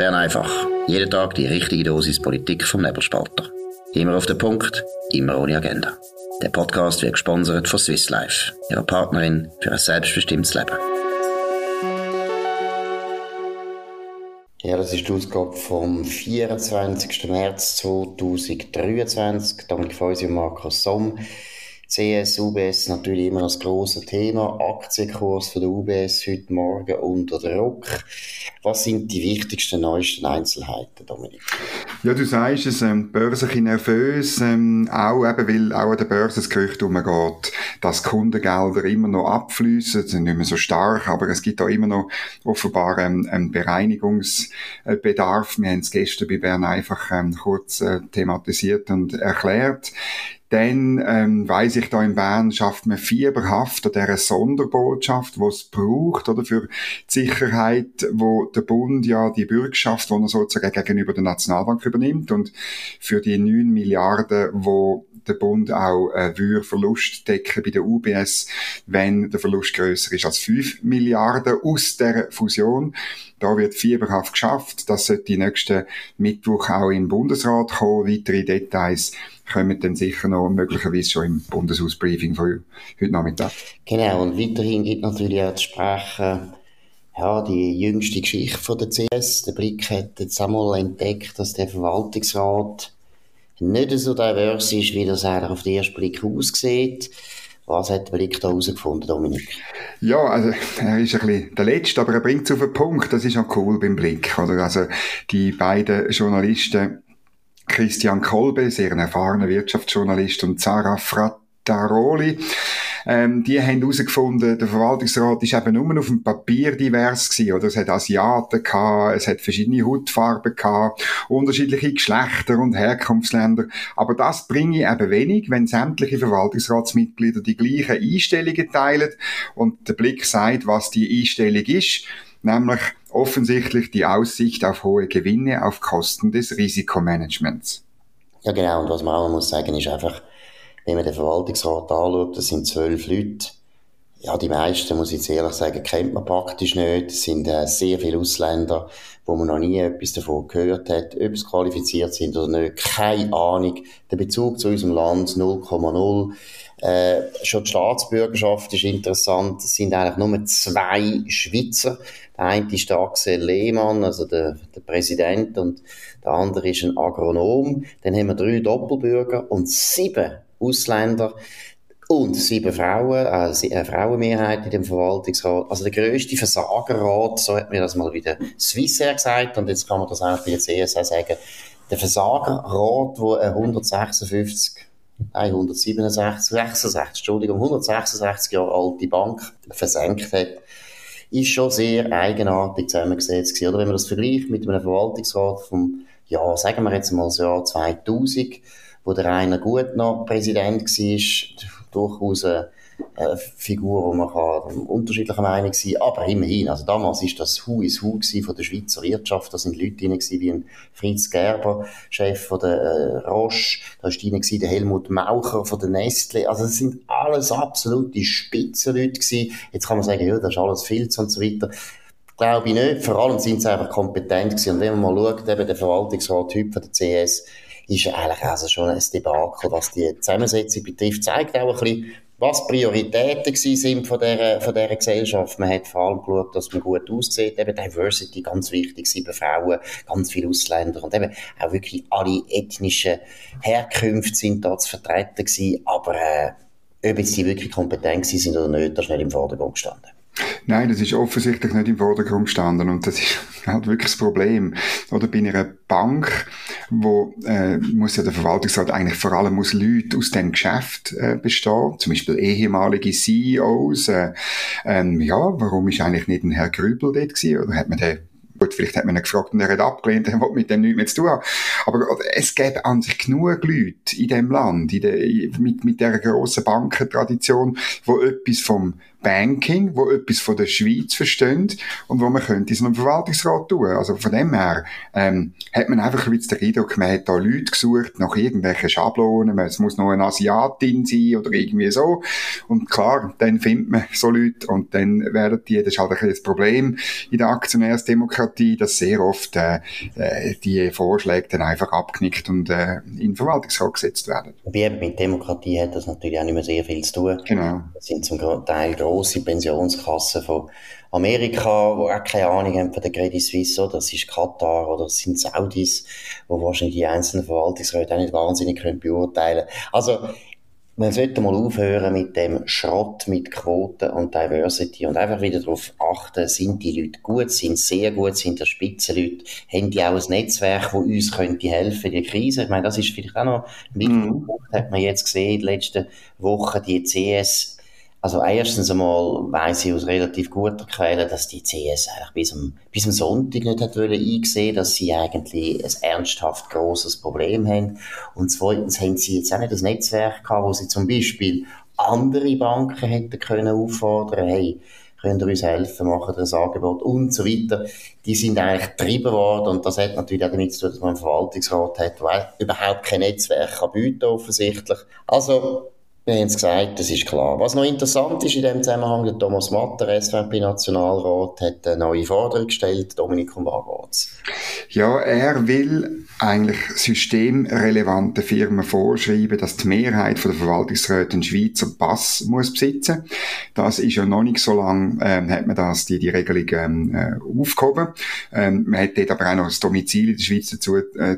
Bern einfach. Jeden Tag die richtige Dosis Politik vom Nebelspalter. Immer auf den Punkt, immer ohne Agenda. Der Podcast wird gesponsert von Swiss Life, ihrer Partnerin für ein selbstbestimmtes Leben. Ja, das ist die Ausgabe vom 24. März 2023. Danke für uns, Markus Somm. CS, UBS natürlich immer das große Thema. Aktienkurs von der UBS heute Morgen unter Druck. Was sind die wichtigsten, neuesten Einzelheiten, Dominik? Ja, du sagst es, ähm, die Börse ein nervös, ähm, auch eben, weil auch an der Börse das Gerücht umgeht, dass Kundengelder immer noch abfließen, sind nicht mehr so stark, aber es gibt auch immer noch offenbar ähm, einen Bereinigungsbedarf. Wir haben es gestern bei Bern einfach ähm, kurz äh, thematisiert und erklärt. Dann ähm, weiss ich, da in Bern schafft man fieberhaft an dieser Sonderbotschaft, die es braucht, oder für die Sicherheit, wo der Bund ja die Bürgschaft, die er sozusagen gegenüber der Nationalbank übernimmt und für die 9 Milliarden, wo der Bund auch äh, würde Verlust decken bei der UBS, wenn der Verlust größer ist als 5 Milliarden aus der Fusion. Da wird fieberhaft geschafft. Das sollte nächsten Mittwoch auch im Bundesrat kommen. Weitere Details kommen dann sicher noch möglicherweise schon im Bundeshausbriefing von heute Nachmittag. Genau, und weiterhin gibt natürlich auch zu sprechen, ja, die jüngste Geschichte von der CS. Der Blick hat jetzt einmal entdeckt, dass der Verwaltungsrat nicht so divers ist, wie das eigentlich auf den ersten Blick aussieht. Was hat der Blick da herausgefunden, Dominik? Ja, also er ist ein bisschen der Letzte, aber er bringt es auf den Punkt. Das ist auch cool beim Blick. Oder? Also die beiden Journalisten Christian Kolbe, sehr ein erfahrener Wirtschaftsjournalist, und Sarah Frattaroli. Ähm, die haben herausgefunden, der Verwaltungsrat ist eben nur auf dem Papier divers gewesen, oder? Es hat Asiaten gehabt, es hat verschiedene Hautfarben gehabt, unterschiedliche Geschlechter und Herkunftsländer. Aber das bringe ich eben wenig, wenn sämtliche Verwaltungsratsmitglieder die gleichen Einstellungen teilen und der Blick sagt, was die Einstellung ist nämlich offensichtlich die Aussicht auf hohe Gewinne auf Kosten des Risikomanagements. Ja, genau. Und was man auch muss sagen, ist einfach, wenn man den Verwaltungsrat anschaut, das sind zwölf Leute. Ja, die meisten, muss ich jetzt ehrlich sagen, kennt man praktisch nicht. Es sind äh, sehr viele Ausländer, wo man noch nie etwas davon gehört hat, ob sie qualifiziert sind oder nicht. Keine Ahnung. Der Bezug zu unserem Land 0,0. Äh, schon die Staatsbürgerschaft ist interessant. Es sind eigentlich nur zwei Schweizer. Der eine ist der Axel Lehmann, also der, der Präsident, und der andere ist ein Agronom. Dann haben wir drei Doppelbürger und sieben Ausländer und sieben Frauen, also eine Frauenmehrheit in dem Verwaltungsrat. Also der grösste Versagerrat, so hat mir das mal wieder Swissair gesagt, und jetzt kann man das auch bei der CSA sagen, der Versagerrat, wo 156 167, 66, Entschuldigung, 166 Jahre alte Bank versenkt hat, ist schon sehr eigenartig zusammengesetzt gewesen. Oder? Wenn man das vergleicht mit einem Verwaltungsrat vom, ja, sagen wir jetzt mal das Jahr 2000, wo der Rainer Gut noch Präsident war, durchaus eine Figur, wo man kann unterschiedlicher Meinung sein aber immerhin, also damals ist das Hu is Hu von der Schweizer Wirtschaft, da sind Leute drin wie ein Fritz Gerber, Chef von der äh, Roche, da drin der Helmut Maucher von der Nestle, also das sind alles absolute Spitzenleute gewesen. Jetzt kann man sagen, ja, das ist alles Filz und so weiter. Glaube ich nicht. Vor allem sind sie einfach kompetent gewesen. Und wenn man mal schaut, eben der Verwaltungsrat heute von der CS, ist eigentlich also schon ein Debakel, was die Zusammensetzung betrifft, zeigt auch ein bisschen, was Prioritäten sind von dieser, von dieser Gesellschaft. Man hat vor allem geschaut, dass man gut aussieht. Eben Diversity, ganz wichtig, sieben Frauen, ganz viele Ausländer und eben auch wirklich alle ethnischen Herkünfte sind da zu vertreten gewesen. Aber äh, ob jetzt wirklich kompetent sind oder nicht, das ist nicht im Vordergrund gestanden. Nein, das ist offensichtlich nicht im Vordergrund gestanden und das ist halt wirklich das Problem. Oder bei einer Bank, wo äh, muss ja der Verwaltungsrat eigentlich vor allem aus Leuten aus dem Geschäft äh, bestehen, zum Beispiel ehemalige CEOs. Äh, ähm, ja, warum ist eigentlich nicht ein Herr Grübel dort gewesen? Oder hat man den Gut, vielleicht hat man ihn gefragt und er hat abgelehnt, er will mit dem nichts mehr zu tun haben. Aber es gäbe an sich genug Leute in dem Land, in der, mit, mit dieser grossen Bankentradition, die etwas vom Banking, wo etwas von der Schweiz versteht und wo man könnte in so einem Verwaltungsrat tun. Also von dem her ähm, hat man einfach ein bisschen den Eindruck, man hat da Leute gesucht nach irgendwelchen Schablonen, es muss noch eine Asiatin sein oder irgendwie so. Und klar, dann findet man so Leute und dann werden die, das ist halt ein das Problem in der Aktionärsdemokratie, dass sehr oft äh, äh, die Vorschläge dann einfach abknickt und äh, in den Verwaltungsrat gesetzt werden. Wie mit Demokratie hat das natürlich auch nicht mehr sehr viel zu tun. Genau. Das sind zum Teil grosse Pensionskassen von Amerika, wo auch keine Ahnung haben von der Credit Suisse, oder das ist Katar oder das sind Saudis, wo wahrscheinlich die einzelnen Verwaltungsräte auch nicht wahnsinnig können beurteilen. Also man sollte mal aufhören mit dem Schrott mit Quoten und Diversity und einfach wieder darauf achten, sind die Leute gut, sind sehr gut, sind das Spitzenleute, haben die auch ein Netzwerk, das uns könnte helfen in der Krise. Ich meine, das ist vielleicht auch noch ein wichtiger mhm. Hat man jetzt gesehen, in den letzten Wochen, die CS also erstens einmal weiss ich aus relativ guter Quelle, dass die CS eigentlich bis am, bis am Sonntag nicht hat wollen eingesehen, dass sie eigentlich ein ernsthaft grosses Problem haben. Und zweitens haben sie jetzt auch nicht das Netzwerk gehabt, wo sie zum Beispiel andere Banken hätten können auffordern, hey, könnt ihr uns helfen, machen ein Angebot und so weiter. Die sind eigentlich getrieben worden und das hat natürlich auch damit zu tun, dass man einen Verwaltungsrat hat, der überhaupt kein Netzwerk kann bieten offensichtlich. Also wir haben es gesagt, das ist klar. Was noch interessant ist in dem Zusammenhang, der Thomas Matter, SVP-Nationalrat, hat eine neue Forderung gestellt. Dominik, um was geht's? Ja, er will eigentlich systemrelevante Firmen vorschreiben, dass die Mehrheit der Verwaltungsräte einen Schweizer Pass muss besitzen. Das ist ja noch nicht so lange, ähm, hat man das, die, die Regelung ähm, äh, aufgehoben. Ähm, man hat dort aber auch noch das Domizil in der Schweiz dazu äh,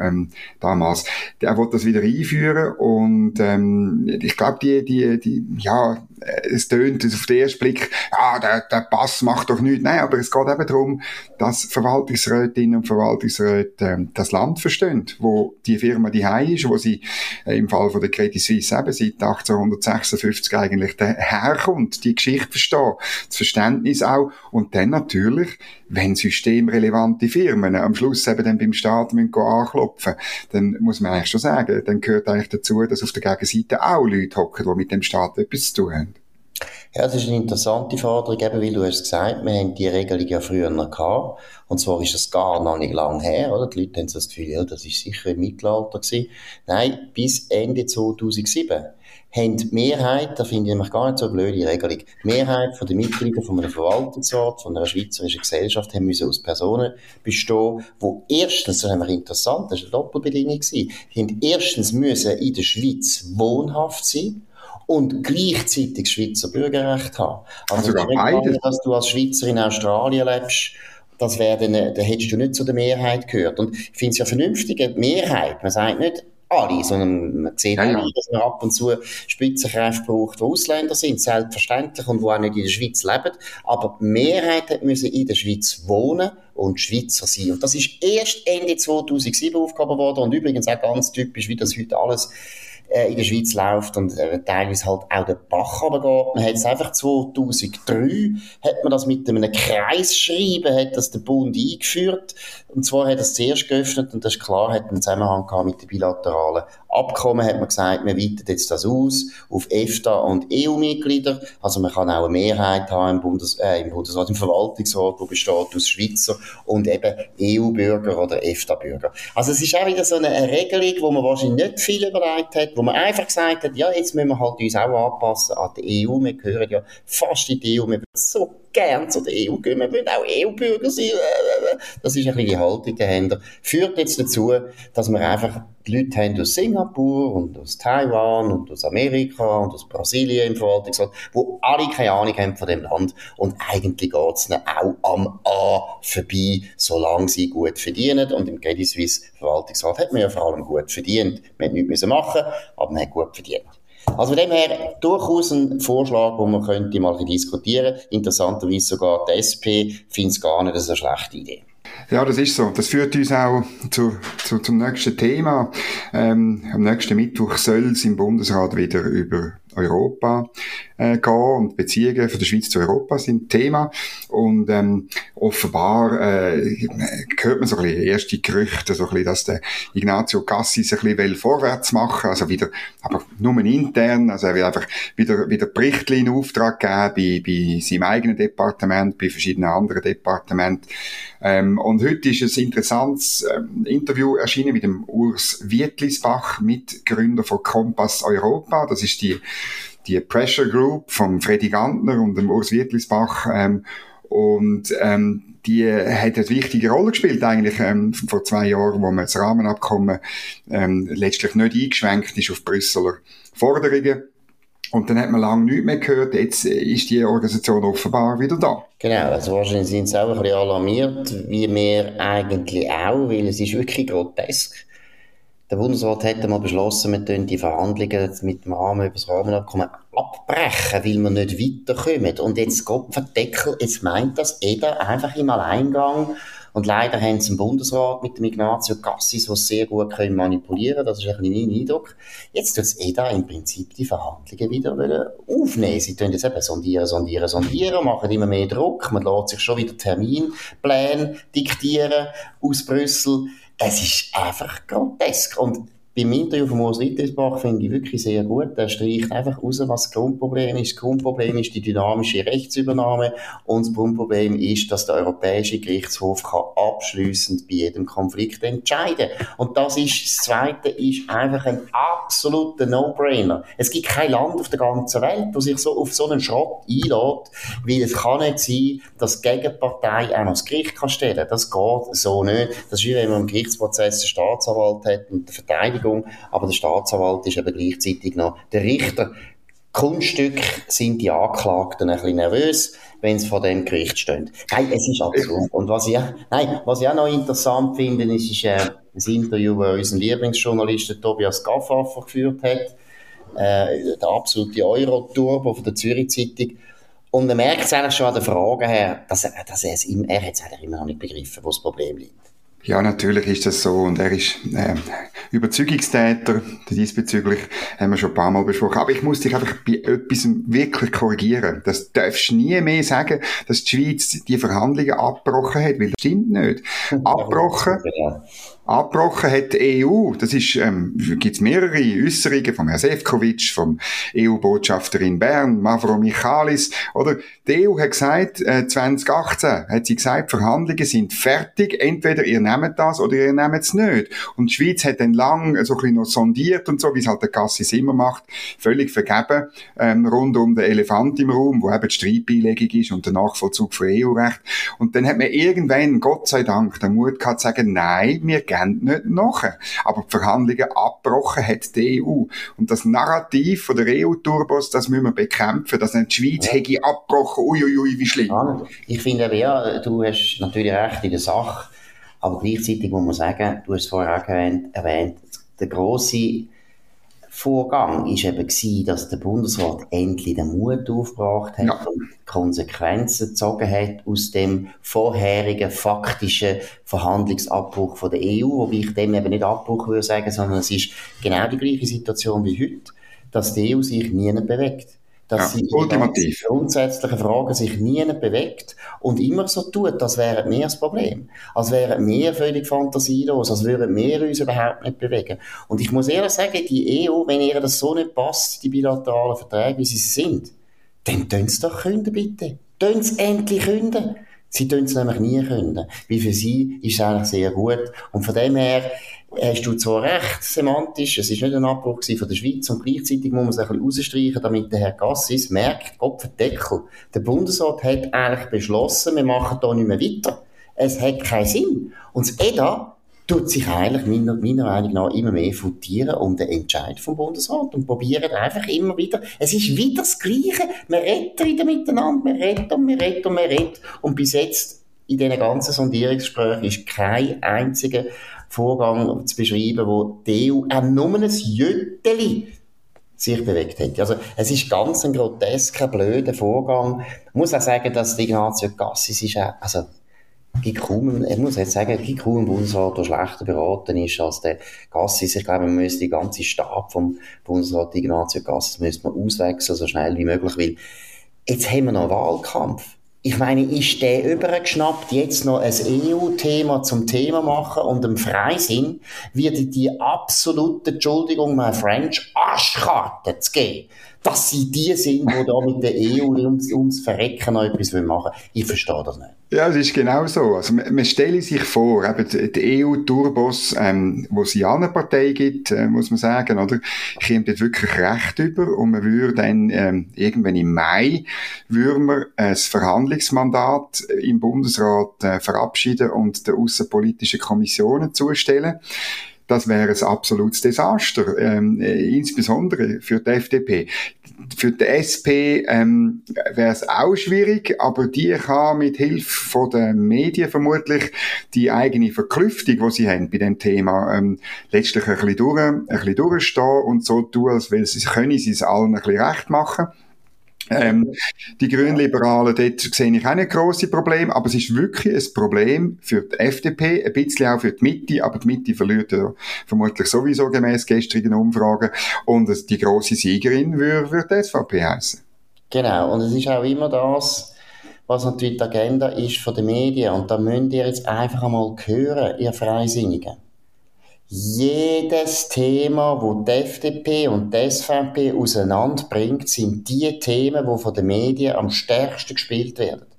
ähm, damals. Er will das wieder einführen und ähm, ich glaube, die, die, die, ja, es tönt auf den ersten Blick, ja, der, der Pass macht doch nichts. Nein, aber es geht eben darum, dass Verwaltungsrätinnen und Verwaltungsräte ähm, das Land verstehen, wo die Firma die ist, wo sie äh, im Fall von der Credit Suisse eben seit 1856 eigentlich herkommt, die Geschichte verstehen, das Verständnis auch und dann natürlich, wenn systemrelevante Firmen am Schluss eben dann beim Staat müssen anklopfen, dann muss man eigentlich schon sagen, dann gehört eigentlich dazu, dass auf der Gegenseite auch Leute hocken, die mit dem Staat etwas zu tun haben. Ja, das ist eine interessante Forderung, eben, weil du hast gesagt, wir haben die Regelung ja früher noch gehabt. Und zwar ist es gar noch nicht lang her, oder? Die Leute haben das Gefühl, ja, das ist sicher im Mittelalter gewesen. Nein, bis Ende 2007 haben die Mehrheit, da finde ich nämlich gar nicht so eine blöde Regelung, die Mehrheit von den Mitgliedern von einem Verwaltungsrat, von einer schweizerischen Gesellschaft, haben müssen aus Personen bestehen, wo erstens, das ist nämlich interessant, das war eine Doppelbedingung, die haben erstens müssen in der Schweiz wohnhaft sein, und gleichzeitig Schweizer Bürgerrecht haben. Also, also beides. dass du als Schweizer in Australien lebst, das wäre dann, da hättest du nicht zu der Mehrheit gehört. Und ich finde es ja vernünftig, die Mehrheit, man sagt nicht alle, sondern man sieht ja, ja. dass man ab und zu Spitzenkräfte braucht, die Ausländer sind, selbstverständlich, und die auch nicht in der Schweiz leben. Aber die Mehrheit müssen in der Schweiz wohnen und Schweizer sein. Und das ist erst Ende 2007 aufgehoben worden und übrigens auch ganz typisch, wie das heute alles äh, in der Schweiz läuft und äh, teilweise halt auch der Bach runtergeht. Man hat es einfach 2003, hat man das mit einem Kreisschreiben, hat das der Bund eingeführt. Und zwar hat es zuerst geöffnet und das ist klar, hat einen Zusammenhang gehabt mit den bilateralen Abkommen, hat man gesagt, man weitet jetzt das aus auf EFTA und EU-Mitglieder. Also man kann auch eine Mehrheit haben im, Bundes äh, im Bundesrat, im Verwaltungsrat, wo besteht aus Schweizer und eben EU-Bürger oder EFTA-Bürger. Also es ist auch wieder so eine Regelung, wo man wahrscheinlich nicht viel überlegt hat, wo man einfach gesagt hat, ja, jetzt müssen wir halt uns auch anpassen an die EU. Wir gehören ja fast in die EU. Wir so gern der EU gehen. Wir wollen auch EU-Bürger sein. Das ist ein bisschen die Haltung dahinter. Führt jetzt dazu, dass wir einfach die Leute haben aus Singapur und aus Taiwan und aus Amerika und aus Brasilien im Verwaltungsrat, wo alle keine Ahnung haben von dem Land. Und eigentlich geht es auch am A vorbei, solange sie gut verdienen. Und im Credit Suisse Verwaltungsrat hat man ja vor allem gut verdient. Man hat nichts machen aber man hat gut verdient. Also von dem her durchaus ein Vorschlag, den man könnte mal diskutieren. Interessanterweise sogar die SP findet es gar nicht eine schlechte Idee. Ja, das ist so. Das führt uns auch zu, zu, zum nächsten Thema. Ähm, am nächsten Mittwoch soll es im Bundesrat wieder über Europa äh, gehen und Beziehungen von der Schweiz zu Europa sind Thema. Und ähm, offenbar äh, hört man so ein bisschen erste Gerüchte, so ein bisschen, dass der Ignazio Cassis ein bisschen vorwärts machen also wieder, aber nur intern, also er will einfach wieder, wieder Berichte in Auftrag geben bei, bei seinem eigenen Departement, bei verschiedenen anderen Departementen. Ähm, und heute ist ein interessantes ähm, Interview erschienen mit dem Urs Wietlisbach, Mitgründer von Kompass Europa. Das ist die, die Pressure Group von Freddy Gantner und dem Urs Wietlisbach. Ähm, und ähm, die hat eine wichtige Rolle gespielt eigentlich ähm, vor zwei Jahren, wo man das Rahmenabkommen ähm, letztlich nicht eingeschränkt ist auf Brüsseler Forderungen. Und dann hat man lange nichts mehr gehört. Jetzt ist die Organisation offenbar wieder da. Genau, also wahrscheinlich sind sie auch ein bisschen alarmiert, wie wir eigentlich auch, weil es ist wirklich grotesk. Der Bundesrat hat einmal beschlossen, wir die Verhandlungen mit dem Rahmen über das Rahmenabkommen abbrechen, weil wir nicht weiterkommen. Und jetzt Gott verdeckel, jetzt meint das jeder einfach im Alleingang und leider haben sie einen Bundesrat mit dem Ignazio Cassis, der sehr gut können manipulieren. Das ist ein bisschen mein Eindruck. Jetzt tut EDA im Prinzip die Verhandlungen wieder aufnehmen. Sie tun jetzt eben sondieren, sondieren, sondieren, machen immer mehr Druck. Man lässt sich schon wieder Terminpläne diktieren aus Brüssel. Es ist einfach grotesk. Und beim Interview von Urs Wittelsbach finde ich wirklich sehr gut. Er streicht einfach raus, was das Grundproblem ist. Das Grundproblem ist die dynamische Rechtsübernahme und das Grundproblem ist, dass der Europäische Gerichtshof kann abschließend bei jedem Konflikt entscheiden Und das ist, das Zweite ist einfach ein absoluter No-Brainer. Es gibt kein Land auf der ganzen Welt, das sich so auf so einen Schrott einlädt, weil es kann nicht sein, dass die Gegenpartei auch noch das Gericht kann stellen. Das geht so nicht. Das ist wie wenn man im Gerichtsprozess einen Staatsanwalt hat und Verteidiger Verteidigung, aber der Staatsanwalt ist eben gleichzeitig noch der Richter. Kunststück sind die Anklagten ein bisschen nervös, wenn sie vor dem Gericht stehen. Nein, es ist absurd. Und was ich, nein, was ich auch noch interessant finde, ist, ist äh, ein Interview, das unser Lieblingsjournalist Tobias Gaffaffer geführt hat, äh, der absolute Euro-Turbo von der Zürich Zeitung. Und man merkt es eigentlich schon an den Fragen her, dass er, dass er, es, er hat es immer noch nicht begriffen, wo das Problem liegt. Ja, natürlich ist das so und er ist äh, Überzeugungstäter diesbezüglich, haben wir schon ein paar Mal besprochen. Aber ich muss dich einfach bei etwas wirklich korrigieren. Das darfst du nie mehr sagen, dass die Schweiz die Verhandlungen abgebrochen hat, weil das stimmt nicht. Abgebrochen abgebrochen hat die EU. Das ist, ähm, gibt's mehrere Äußerungen vom Herrn Sefcovic, vom EU-Botschafter in Bern, Mavro Michalis, oder? Die EU hat gesagt, äh, 2018 hat sie gesagt, Verhandlungen sind fertig, entweder ihr nehmt das oder ihr nehmt es nicht. Und die Schweiz hat dann lang so ein bisschen noch sondiert und so, wie es halt der Cassis immer macht, völlig vergeben, ähm, rund um den Elefant im Raum, wo eben die Streitbeilegung ist und der Nachvollzug von EU-Recht. Und dann hat man irgendwann, Gott sei Dank, den Mut gehabt zu sagen, nein, wir gehen nicht nach. Aber die Verhandlungen abgebrochen hat die EU. Und das Narrativ von der EU-Turbos, das müssen wir bekämpfen, dass die Schweiz ja. hätte abgebrochen, uiuiui, wie schlimm. Ich finde ja, du hast natürlich recht in der Sache, aber gleichzeitig muss man sagen, du hast es vorher auch erwähnt, erwähnt der grosse Vorgang ist eben gewesen, dass der Bundesrat endlich den Mut aufgebracht hat ja. und Konsequenzen gezogen hat aus dem vorherigen faktischen Verhandlungsabbruch von der EU, wobei ich dem eben nicht Abbruch würde sagen, sondern es ist genau die gleiche Situation wie heute, dass die EU sich nie bewegt dass ja, sie ultimativ. grundsätzlichen Fragen sich nie bewegt und immer so tut, als wären wir das Problem. Als wären wir völlig fantasielos, als würden wir uns überhaupt nicht bewegen. Und ich muss ehrlich sagen, die EU, wenn ihr das so nicht passt, die bilateralen Verträge, wie sie sind, dann tun sie doch künden, bitte. Tun sie endlich künden. Sie tun es nämlich nie können. Weil für sie ist es eigentlich sehr gut. Und von dem her, hast du zwar recht, semantisch, es ist nicht ein Abbruch von der Schweiz und gleichzeitig muss man es ein bisschen rausstreichen, damit der Herr Gassis merkt, Gott verdeckel, der Bundesrat hat eigentlich beschlossen, wir machen da nicht mehr weiter. Es hat keinen Sinn. Und das EDA tut sich eigentlich meiner, meiner Meinung nach immer mehr futieren um den Entscheid vom Bundesrat und probieren einfach immer wieder, es ist wieder das Gleiche, wir reden wieder miteinander, wir reden und wir reden und wir reden und bis jetzt in diesen ganzen Sondierungsgesprächen ist kein einziger Vorgang zu beschreiben, wo die EU auch nur ein Jötteli sich bewegt hat. Also, es ist ganz ein grotesker, blöder Vorgang. Ich muss auch sagen, dass Ignazio Cassis ist auch, also, ich muss jetzt sagen, gibt kaum einen Bundesrat, der schlechter beraten ist als der Cassis. Ich glaube, man müsste die ganze Stab vom Bundesrat Ignazio Cassis müsste man auswechseln, so schnell wie möglich, weil jetzt haben wir noch einen Wahlkampf. Ich meine, ist der übergeschnappt, jetzt noch ein EU-Thema zum Thema machen und im Freisinn wird die absolute, Entschuldigung, mein French, Arschkarte zu geben dass sie die sind, die da mit der EU ums, ums Verrecken noch etwas machen wollen. Ich verstehe das nicht. Ja, es ist genau so. Also, man, man stelle sich vor, eben, die EU-Turbos, ähm, wo es ja eine Partei gibt, äh, muss man sagen, oder, kommt dort wirklich Recht über und man würde dann, ähm, irgendwann im Mai, würden wir ein Verhandlungsmandat im Bundesrat äh, verabschieden und der Außenpolitischen Kommissionen zustellen das wäre ein absolutes Desaster, ähm, äh, insbesondere für die FDP. Für die SP ähm, wäre es auch schwierig, aber die kann mit Hilfe der Medien vermutlich die eigene Verklüftung, die sie haben bei dem Thema, ähm, letztlich ein bisschen, durch, ein bisschen durchstehen und so tun, als weil sie, können sie es allen ein bisschen recht machen. Ähm, die Grünliberalen, dort sehe ich auch nicht grosse Probleme, aber es ist wirklich ein Problem für die FDP, ein bisschen auch für die Mitte, aber die Mitte verliert ja vermutlich sowieso gemäß gestrigen Umfragen und die grosse Siegerin würde, würde die SVP heißen. Genau, und es ist auch immer das, was natürlich die Agenda ist von den Medien und da müsst ihr jetzt einfach einmal hören, ihr Freisinnigen jedes Thema, wo die FDP und die SVP auseinanderbringt, sind die Themen, die von den Medien am stärksten gespielt werden.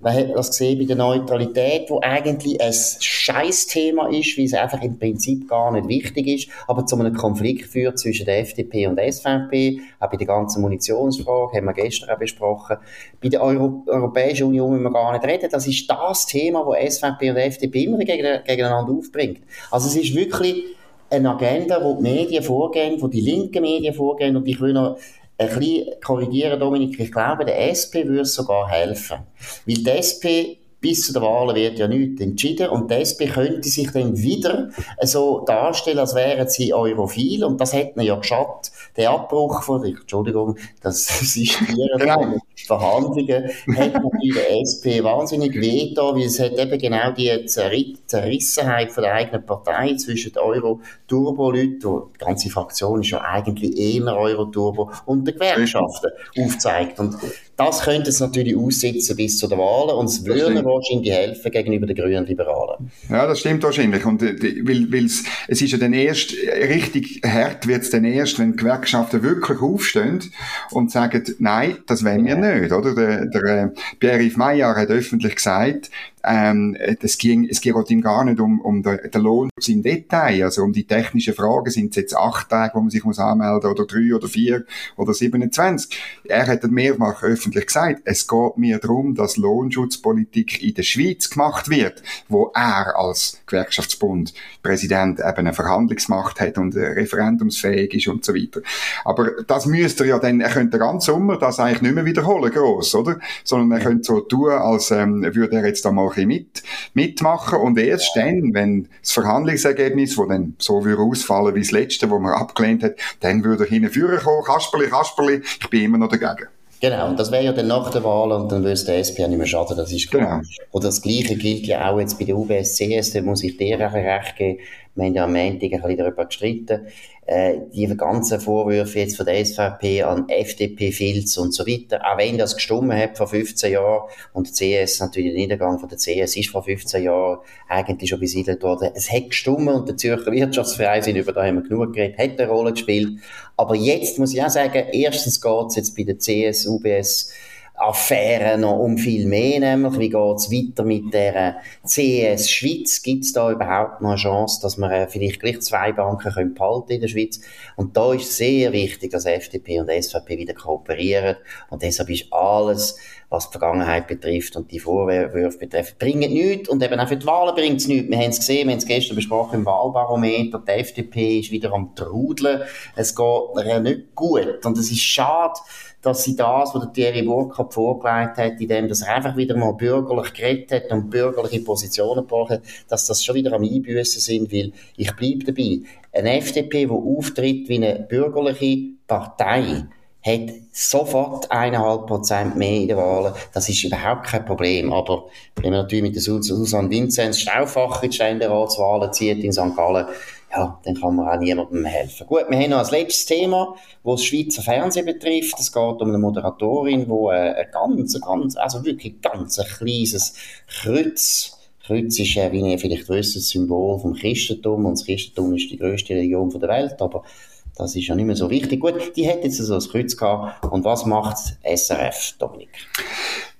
Man hat das gesehen bei der Neutralität, wo eigentlich ein Scheißthema ist, weil es einfach im Prinzip gar nicht wichtig ist, aber zu einem Konflikt führt zwischen der FDP und der SVP. Auch bei der ganzen Munitionsfrage haben wir gestern auch besprochen. Bei der Euro Europäischen Union müssen wir gar nicht reden. Das ist das Thema, wo SVP und FDP immer gegeneinander aufbringt. Also es ist wirklich eine Agenda, wo die Medien vorgehen, wo die linken Medien vorgehen und ich will noch ein bisschen korrigieren, Dominik. Ich glaube, der SP würde sogar helfen. Weil die SP bis zu den Wahlen wird ja nichts entschieden und die SP könnte sich dann wieder so darstellen, als wären sie europhil und das hätte ja geschadet. Der Abbruch von, Entschuldigung, das Sistieren genau. Verhandlungen hat natürlich der SP wahnsinnig wehgetan, weil es hat eben genau die Zerrissenheit von der eigenen Partei zwischen den Euro-Turbo-Leuten, die ganze Fraktion ist ja eigentlich eher Euro-Turbo, und den Gewerkschaften aufzeigt. Und das könnte es natürlich aussitzen bis zu den Wahlen und es würde wahrscheinlich helfen gegenüber den grünen Liberalen. Ja, das stimmt wahrscheinlich. Und, äh, weil, weil's, es ist ja dann erst, richtig hart wird es dann erst, wenn Gewerkschaften wirklich aufstehen und sagen, nein, das wollen wir nicht, oder? Der, der äh, Pierre-Yves Maillard hat öffentlich gesagt, ähm, das ging, es geht ihm gar nicht um, um den, den Lohn im Detail, also um die technischen Fragen, sind es jetzt acht Tage, wo man sich muss anmelden oder drei oder vier oder 27. Er hat mehrfach öffentlich gesagt, es geht mir darum, dass Lohnschutzpolitik in der Schweiz gemacht wird, wo er als Gewerkschaftsbund Präsident eben eine Verhandlungsmacht hat und referendumsfähig ist und so weiter. Aber das müsste er ja dann, er könnte ganz Sommer das eigentlich nicht mehr wiederholen, gross, oder? Sondern er könnte so tun, als ähm, würde er jetzt einmal ein mit, mitmachen und erst dann, wenn das Verhandlungsergebnis, das dann so würde ausfallen wie das letzte, wo man abgelehnt hat, dann würde er hinführen kommen, Kasperli, Kasperli, ich bin immer noch dagegen. Genau, und das wäre ja dann nach der Wahl und dann würde es der SP auch nicht mehr schaden, das ist klar. Genau. Und das Gleiche gilt ja auch jetzt bei der UBS-CS, da muss ich dir auch recht geben. Wir haben ja am Montag ein bisschen darüber gestritten äh, die ganzen Vorwürfe jetzt von der SVP an FDP-Filz und so weiter, auch wenn das gestummen hat vor 15 Jahren und CS, natürlich der Niedergang von der CS ist vor 15 Jahren eigentlich schon besiedelt worden, es hat gestummen und der Zürcher Wirtschaftsverein, über da haben wir genug geredet, hat eine Rolle gespielt. Aber jetzt muss ich auch sagen, erstens geht es jetzt bei der CS, UBS, Affäre noch um viel mehr, nämlich wie geht's weiter mit der CS Schweiz? Gibt's da überhaupt noch eine Chance, dass wir äh, vielleicht gleich zwei Banken können behalten in der Schweiz? Und da ist sehr wichtig, dass FDP und SVP wieder kooperieren und deshalb ist alles, was die Vergangenheit betrifft und die Vorwürfe betrifft, bringt nichts und eben auch für die Wahlen bringt es nichts. Wir haben es gesehen, wir haben es gestern besprochen im Wahlbarometer, die FDP ist wieder am Trudeln, es geht nicht gut und es ist schade, dass sie das, was der Thierry Burkhardt vorgelegt hat, indem dass er einfach wieder mal bürgerlich geredet hat und bürgerliche Positionen gebracht hat, dass das schon wieder am Einbüßen sind, weil ich bleibe dabei. Eine FDP, die auftritt wie eine bürgerliche Partei, hat sofort eineinhalb Prozent mehr in den Wahlen. Das ist überhaupt kein Problem. Aber wenn man natürlich mit der Susanne Vinzenz Stauffacher in die Ständeratswahlen zieht in St. Gallen, ja, dann kann man auch niemandem helfen. Gut, wir haben noch ein letztes Thema, was das Schweizer Fernsehen betrifft. Es geht um eine Moderatorin, die äh, ein ganz, ganz, also wirklich ganz ein kleines Kreuz Kreuz ist, äh, wie ihr vielleicht wisst, ein Symbol vom Christentum und das Christentum ist die größte Religion der Welt, aber das ist ja nicht mehr so wichtig. Gut, die hat jetzt so ein Kreuz gehabt. Und was macht SRF, Dominik?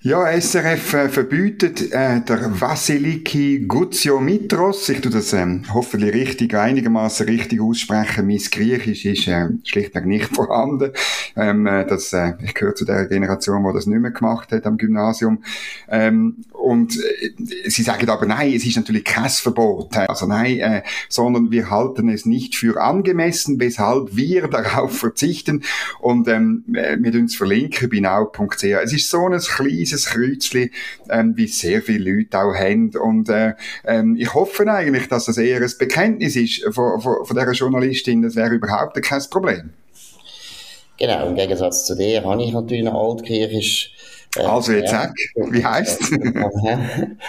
Ja, SRF äh, verbietet äh, der Vasiliki Guzio-Mitros, ich tue das ähm, hoffentlich richtig, einigermaßen richtig aussprechen, mein Griechisch ist äh, schlichtweg nicht vorhanden. Ähm, äh, das, äh, ich gehöre zu der Generation, die das nicht mehr gemacht hat am Gymnasium. Ähm, und äh, sie sagen aber, nein, es ist natürlich kein Verbot. Also nein, äh, sondern wir halten es nicht für angemessen, weshalb wir darauf verzichten. Und ähm, äh, wir uns verlinken bei now.ch. Es ist so ein kleines Kreuzchen, ähm, wie sehr viele Leute auch haben. Und äh, ähm, ich hoffe eigentlich, dass das eher ein Bekenntnis ist von, von, von dieser Journalistin. Das wäre überhaupt kein Problem. Genau, im Gegensatz zu dir habe ich natürlich noch altkirchisch äh, also jetzt ja. sag, wie heisst es?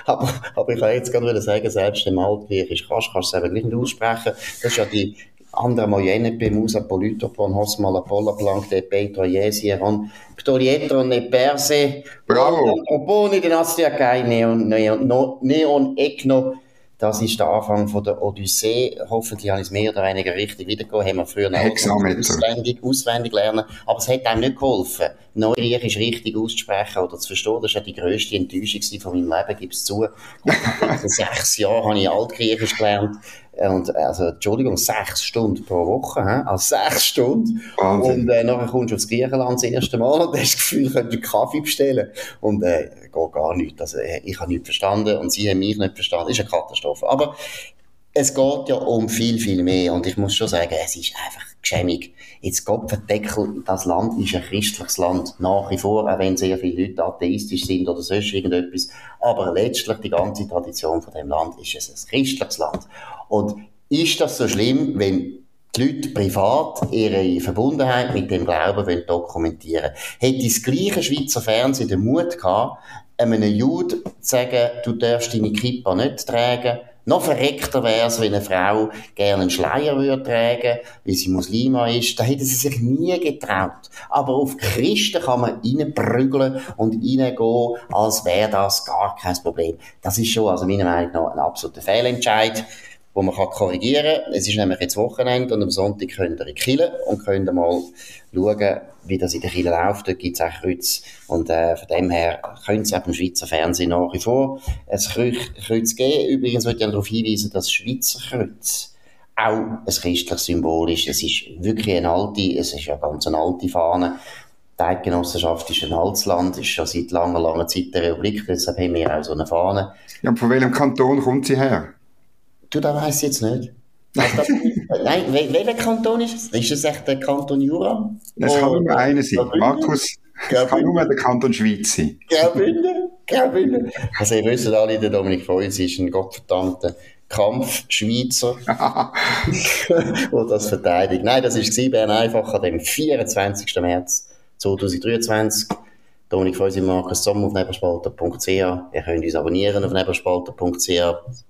aber, aber ich kann jetzt gerade sagen, selbst im Altgriechisch kannst, kannst du es eben gleich nicht aussprechen. Das ist ja die Andra Mojene Pemusa Polytopon Hosmala Pola Blanc de Petro Jesieron Ptorietro ne Perse Bravo! Oponi de Nastiakai Neon, Neon, Neon Ekno das ist der Anfang von der Odyssee. Hoffentlich habe ich es mehr oder weniger richtig wiedergegeben. Haben wir früher auswendig, auswendig lernen. Aber es hat einem nicht geholfen, Neugriechisch richtig auszusprechen oder zu verstehen. Das war die grösste Enttäuschung von meinem Leben, gebe es zu. In sechs Jahren habe ich Altgriechisch gelernt. Und, also, Entschuldigung, sechs Stunden pro Woche, he? also sechs Stunden. Wahnsinn. Und, äh, nachher kommst du aufs Griechenland das erste Mal und hast das Gefühl, du könntest Kaffee bestellen. Und, äh, geht gar nicht. Also, äh, ich habe nichts verstanden und sie haben mich nicht verstanden. Das ist eine Katastrophe. Aber, es geht ja um viel, viel mehr. Und ich muss schon sagen, es ist einfach geschämig. Jetzt Gott verdeckel, das Land ist ein christliches Land. Nach wie vor, auch wenn sehr viele Leute atheistisch sind oder sonst irgendetwas. Aber letztlich, die ganze Tradition von dem Land ist es ein christliches Land. Und ist das so schlimm, wenn die Leute privat ihre Verbundenheit mit dem Glauben wollen dokumentieren Hätte das gleiche Schweizer Fernsehen den Mut gehabt, einem Juden zu sagen, du darfst deine Kippa nicht tragen, noch verreckter wäre es, wenn eine Frau gerne einen Schleier würde tragen, weil sie Muslima ist. Da hätte sie sich nie getraut. Aber auf Christen kann man reinprügeln und reingehen, als wäre das gar kein Problem. Das ist schon, also meiner Meinung nach, ein absoluter Fehlentscheid wo man kann korrigieren kann. Es ist nämlich jetzt Wochenende und am Sonntag könnt ihr in Kille und könnt mal schauen, wie das in der Kille läuft. Dort gibt es auch Kreuz. Und äh, von dem her können Sie auch im Schweizer Fernsehen nach wie vor ein Kreuz geben. Übrigens würde ich darauf hinweisen, dass das Schweizer Kreuz auch ein christliches Symbol ist. Es ist wirklich eine alte, es ist ja ganz eine alte Fahne. Die Eidgenossenschaft ist ein altes Land, ist schon seit langer, langer Zeit eine Republik, deshalb haben wir auch so eine Fahne. Ja, und von welchem Kanton kommt sie her? Du, das weiss ich jetzt nicht. Das, nein, welcher Kanton ist es? Ist es echt der Kanton Jura? Es kann nur einer sein. Markus, es kann nur der Kanton Schweiz sein. Graubünden? Graubünden? Also, ihr wisst alle, der Dominik Feuz ist ein gottverdammter Kampfschweizer, der das verteidigt. Nein, das war Bern einfach an dem 24. März 2023. Dominik Feusi, Markus Sommer auf neberspalter.ch. Ihr könnt uns abonnieren auf neberspalter.ch,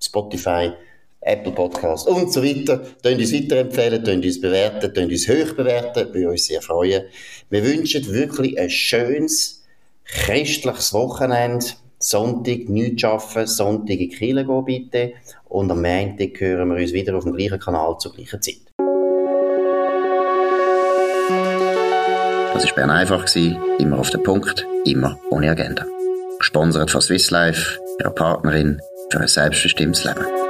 Spotify, Apple Podcast und so weiter. Könnt uns weiterempfehlen, könnt uns bewerten, könnt uns hoch bewerten, würde uns sehr freuen. Wir wünschen wirklich ein schönes, christliches Wochenende. Sonntag nichts arbeiten, Sonntag in Kiel gehen bitte. Und am Montag hören wir uns wieder auf dem gleichen Kanal zur gleichen Zeit. Das war Bern einfach, immer auf den Punkt, immer ohne Agenda. Gesponsert von Swiss Life, ihrer Partnerin für ein selbstbestimmtes Leben.